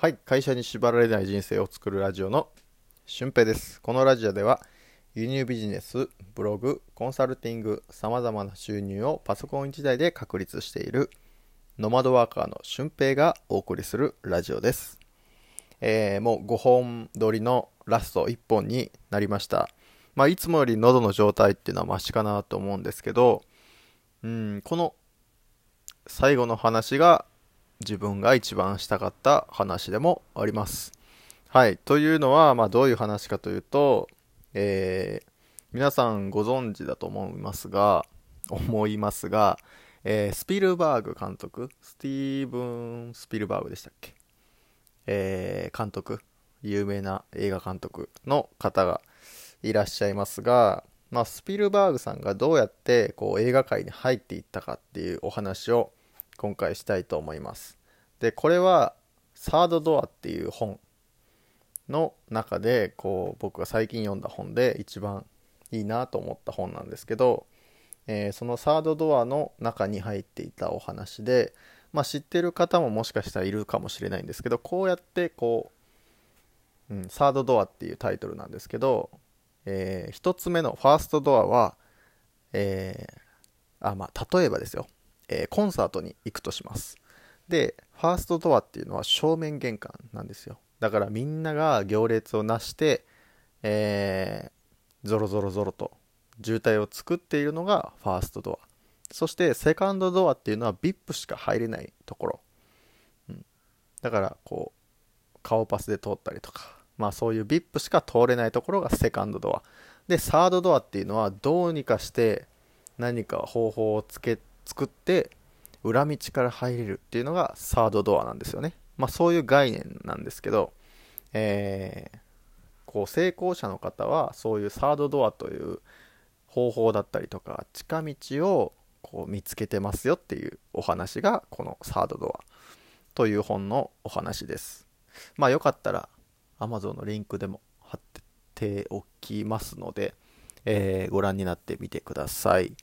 はい、会社に縛られない人生を作るラジオの俊平です。このラジオでは輸入ビジネス、ブログ、コンサルティング、様々な収入をパソコン1台で確立しているノマドワーカーの俊平がお送りするラジオです。えーもう5本撮りのラスト1本になりました。まあ、いつもより喉の状態っていうのはマシかなと思うんですけど、うん、この最後の話が自分が一番したかった話でもあります。はい。というのは、まあ、どういう話かというと、えー皆さんご存知だと思いますが、思いますが、えースピルバーグ監督、スティーブン・スピルバーグでしたっけ？えー監督、有名な映画監督の方がいらっしゃいますが、まあ、スピルバーグさんがどうやってこう映画界に入っていったかっていうお話を今回したいと思います。で、これは、サードドアっていう本の中で、こう、僕が最近読んだ本で一番いいなと思った本なんですけど、えーそのサードドアの中に入っていたお話で、まあ、知ってる方ももしかしたらいるかもしれないんですけど、こうやってこう、うん、サードドアっていうタイトルなんですけど、えー一つ目のファーストドアは、えーあ、まあ、例えばですよ、えーコンサートに行くとします。で、ファーストドアっていうのは正面玄関なんですよ。だからみんなが行列をなして、えーゾロゾロゾロと渋滞を作っているのがファーストドア。そしてセカンドドアっていうのは VIP しか入れないところ。うん、だからこう、顔パスで通ったりとか、まあそういう VIP しか通れないところがセカンドドア。で、サードドアっていうのはどうにかして何か方法をつけ、作って裏道から入れるっていうのがサードドアなんですよね。まあそういう概念なんですけど、えーこう成功者の方はそういうサードドアという方法だったりとか近道をこう見つけてますよっていうお話がこのサードドアという本のお話です。まあよかったら Amazon のリンクでも貼っておきますので、えーご覧になってみてください。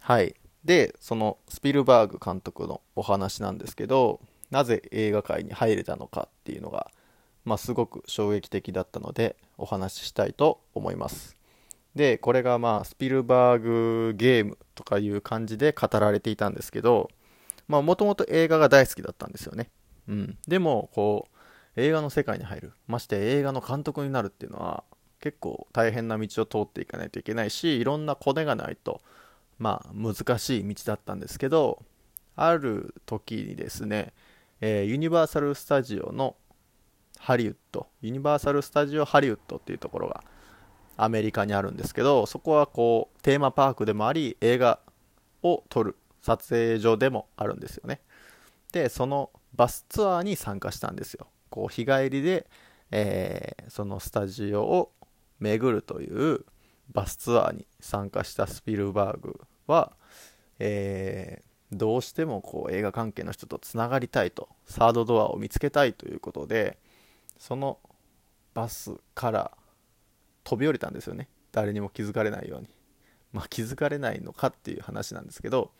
はい。で、そのスピルバーグ監督のお話なんですけど、なぜ映画界に入れたのかっていうのが、まあ、すごく衝撃的だったのでお話ししたいと思います。で、これがまあスピルバーグゲームとかいう感じで語られていたんですけど、まあもともと映画が大好きだったんですよね。うん。でも、こう、映画の世界に入る。まして映画の監督になるっていうのは結構大変な道を通っていかないといけないし、いろんなコネがないと、まあ難しい道だったんですけど、ある時にですね、えーユニバーサル・スタジオのハリウッド、ユニバーサル・スタジオ・ハリウッドっていうところがアメリカにあるんですけど、そこはこうテーマパークでもあり、映画を撮る撮影所でもあるんですよね。で、そのバスツアーに参加したんですよ。こう日帰りで、えーそのスタジオを巡るというバスツアーに参加したスピルバーグは、えーどうしてもこう映画関係の人とつながりたいとサードドアを見つけたいということでそのバスから飛び降りたんですよね。誰にも気づかれないように。まあ気づかれないのかっていう話なんですけど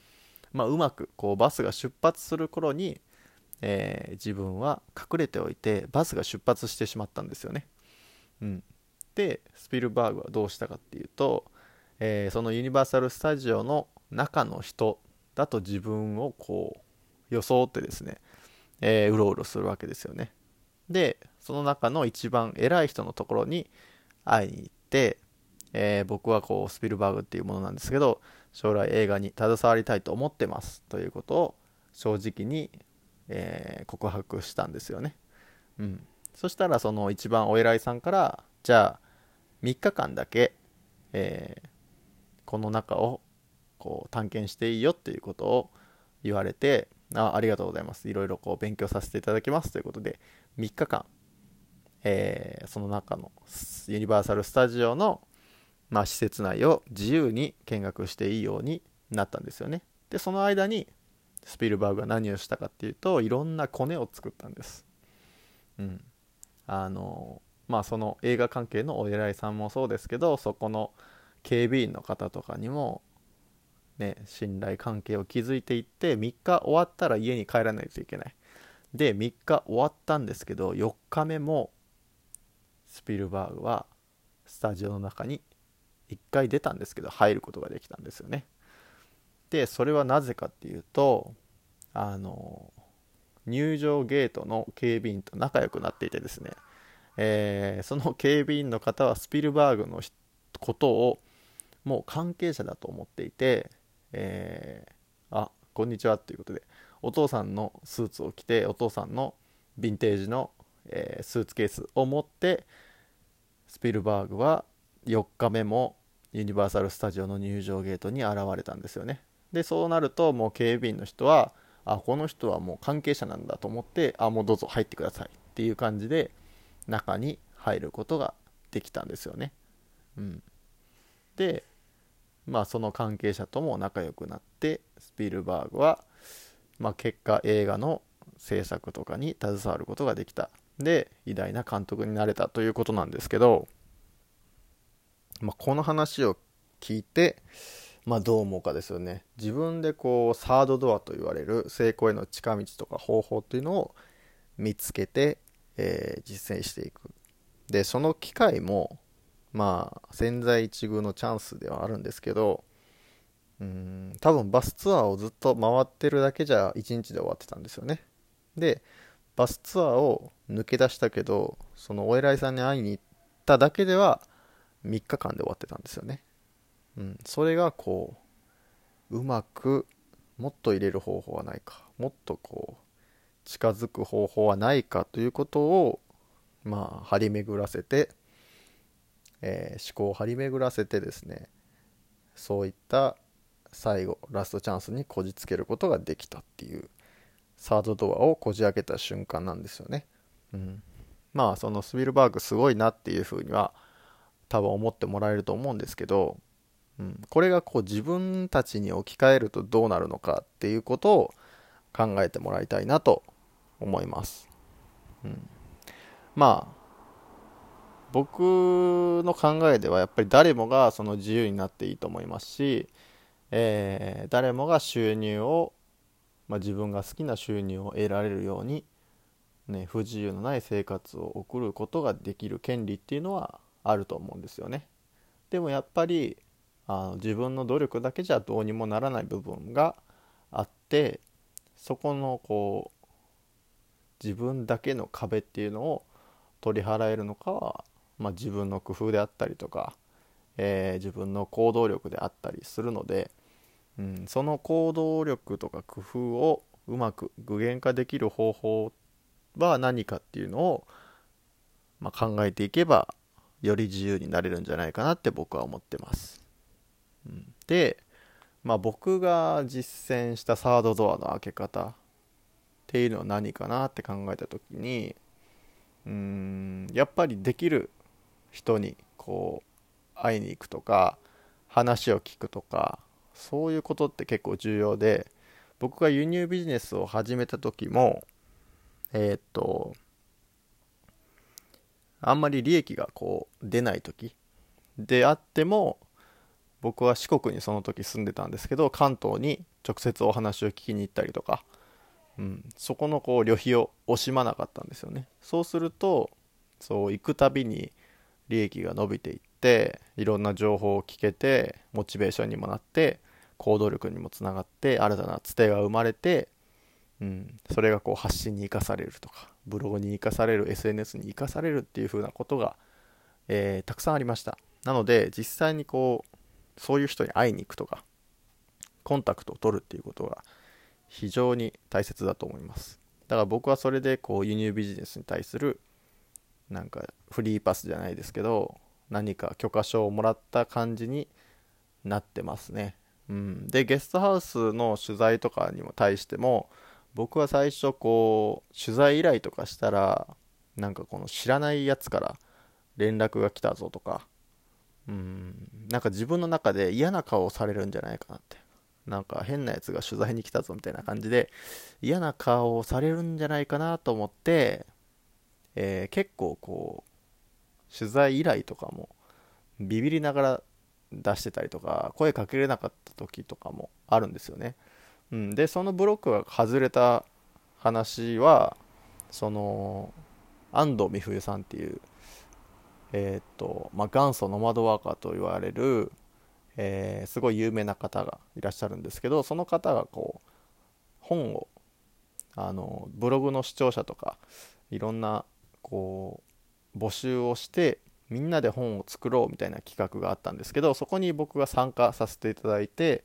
まあうまくこうバスが出発する頃に、えー自分は隠れておいてバスが出発してしまったんですよね。うん。でスピルバーグはどうしたかっていうと、えーそのユニバーサル・スタジオの中の人だと自分をこう装ってですね、えーうろうろするわけですよね。でその中の一番偉い人のところに会いに行って、えー僕はこうスピルバーグっていうものなんですけど将来映画に携わりたいと思ってますということを正直に、えー告白したんですよね。うん。そしたらその一番お偉いさんからじゃあ3日間だけ、えーこの中をこう探検していいよっていうことを言われてあありがとうございます。いろいろこう勉強させていただきます。ということで3日間、えーその中のユニバーサル・スタジオの、まあ、施設内を自由に見学していいようになったんですよね。でその間にスピルバーグが何をしたかっていうといろんなコネを作ったんです。うん。あのまあその映画関係のお偉いさんもそうですけどそこの警備員の方とかにもね信頼関係を築いていって3日終わったら家に帰らないといけない。で3日終わったんですけど4日目もスピルバーグはスタジオの中に1回出たんですけど入ることができたんですよね。でそれはなぜかっていうとあの入場ゲートの警備員と仲良くなっていてですね、えー、その警備員の方はスピルバーグのことをもう関係者だと思っていて、えー、あこんにちはということでお父さんのスーツを着てお父さんのヴィンテージの、えー、スーツケースを持ってスピルバーグは4日目もユニバーサル・スタジオの入場ゲートに現れたんですよね。でそうなるともう警備員の人はあこの人はもう関係者なんだと思ってあもうどうぞ入ってくださいっていう感じで中に入ることができたんですよね。うん、でまあその関係者とも仲良くなってスピルバーグは、まあ、結果映画の制作とかに携わることができた。で偉大な監督になれたということなんですけど、まあ、この話を聞いてまあ、どう思うかですよね。自分でこうサードドアと言われる成功への近道とか方法っていうのを見つけて、えー、実践していく。でその機会もまあ千載一遇のチャンスではあるんですけどうん多分バスツアーをずっと回ってるだけじゃ1日で終わってたんですよね。でバスツアーを抜け出したけどそのお偉いさんに会いに行っただけでは3日間で終わってたんですよね。うん、それがこううまくもっと入れる方法はないか。もっとこう近づく方法はないかということをまあ張り巡らせて、えー、思考を張り巡らせてですねそういった最後ラストチャンスにこじつけることができたっていうサードドアをこじ開けた瞬間なんですよね。うん、まあそのスピルバーグすごいなっていうふうには多分思ってもらえると思うんですけどうん、これがこう自分たちに置き換えるとどうなるのかっていうことを考えてもらいたいなと思います。うん、まあ僕の考えではやっぱり誰もがその自由になっていいと思いますし、えー、誰もが収入を、まあ、自分が好きな収入を得られるように、ね、不自由のない生活を送ることができる権利っていうのはあると思うんですよね。でもやっぱりあの自分の努力だけじゃどうにもならない部分があってそこのこう自分だけの壁っていうのを取り払えるのかは、まあ、自分の工夫であったりとか、えー、自分の行動力であったりするので、うん、その行動力とか工夫をうまく具現化できる方法は何かっていうのを、まあ、考えていけばより自由になれるんじゃないかなって僕は思ってます。で、まあ、僕が実践したサードドアの開け方ていうのは何かなって考えた時にうんやっぱりできる人にこう会いに行くとか話を聞くとかそういうことって結構重要で僕が輸入ビジネスを始めた時もえー、っとあんまり利益がこう出ない時であっても僕は四国にその時住んでたんですけど関東に直接お話を聞きに行ったりとか、うん、そこのこう旅費を惜しまなかったんですよね。そうするとそう行くたびに利益が伸びていっていろんな情報を聞けてモチベーションにもなって行動力にもつながって新たなつてが生まれて、うん、それがこう発信に生かされるとかブログに生かされる SNS に生かされるっていう風なことが、えー、たくさんありました。なので実際にこうそういう人に会いに行くとかコンタクトを取るっていうことが非常に大切だと思います。だから僕はそれでこう輸入ビジネスに対するなんかフリーパスじゃないですけど何か許可証をもらった感じになってますね、うん、でゲストハウスの取材とかにも対しても僕は最初こう取材依頼とかしたらなんかこの知らないやつから連絡が来たぞとかうん。なんか自分の中で嫌な顔をされるんじゃないかなって。なんか変なやつが取材に来たぞみたいな感じで嫌な顔をされるんじゃないかなと思って、えー、結構こう取材依頼とかもビビりながら出してたりとか声かけれなかった時とかもあるんですよね、うん、でそのブロックが外れた話はその安藤美冬さんっていうえー、っとまあ、元祖ノマドワーカーと言われる、えー、すごい有名な方がいらっしゃるんですけどその方がこう本をあのブログの視聴者とかいろんなこう募集をしてみんなで本を作ろうみたいな企画があったんですけどそこに僕が参加させていただいて、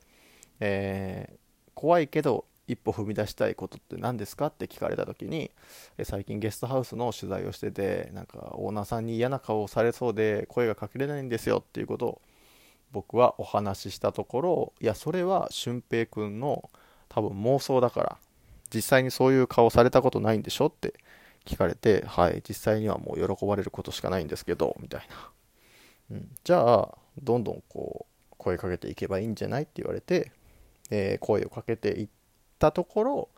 えー、怖いけど一歩踏み出したいことって何ですかって聞かれた時に最近ゲストハウスの取材をしててなんかオーナーさんに嫌な顔をされそうで声がかけれないんですよっていうことを僕はお話ししたところいやそれは俊平君の多分妄想だから実際にそういう顔されたことないんでしょって聞かれてはい実際にはもう喜ばれることしかないんですけどみたいな、うん、じゃあどんどんこう声かけていけばいいんじゃないって言われて、えー、声をかけていったところ、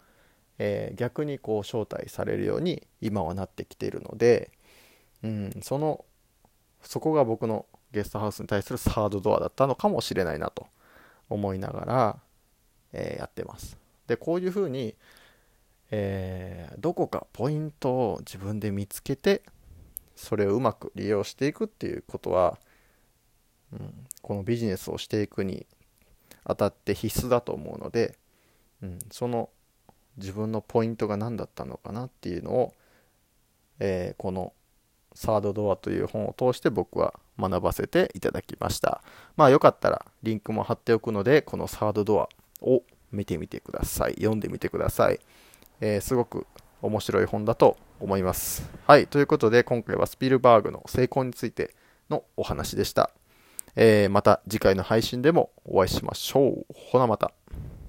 えー、逆にこう招待されるように今はなってきているので、うん、そのそこが僕のゲストハウスに対するサードドアだったのかもしれないなと思いながら、えー、やってます。でこういうふうに、えー、どこかポイントを自分で見つけてそれをうまく利用していくっていうことは、うん、このビジネスをしていくにあたって必須だと思うので、うん、その自分のポイントが何だったのかなっていうのを、えー、このサードドアという本を通して僕は学ばせていただきました。まあよかったらリンクも貼っておくので、このサードドアを見てみてください。読んでみてください。えー、すごく面白い本だと思います。はい。ということで今回はスピルバーグの成功についてのお話でした。えー、また次回の配信でもお会いしましょう。ほなまた。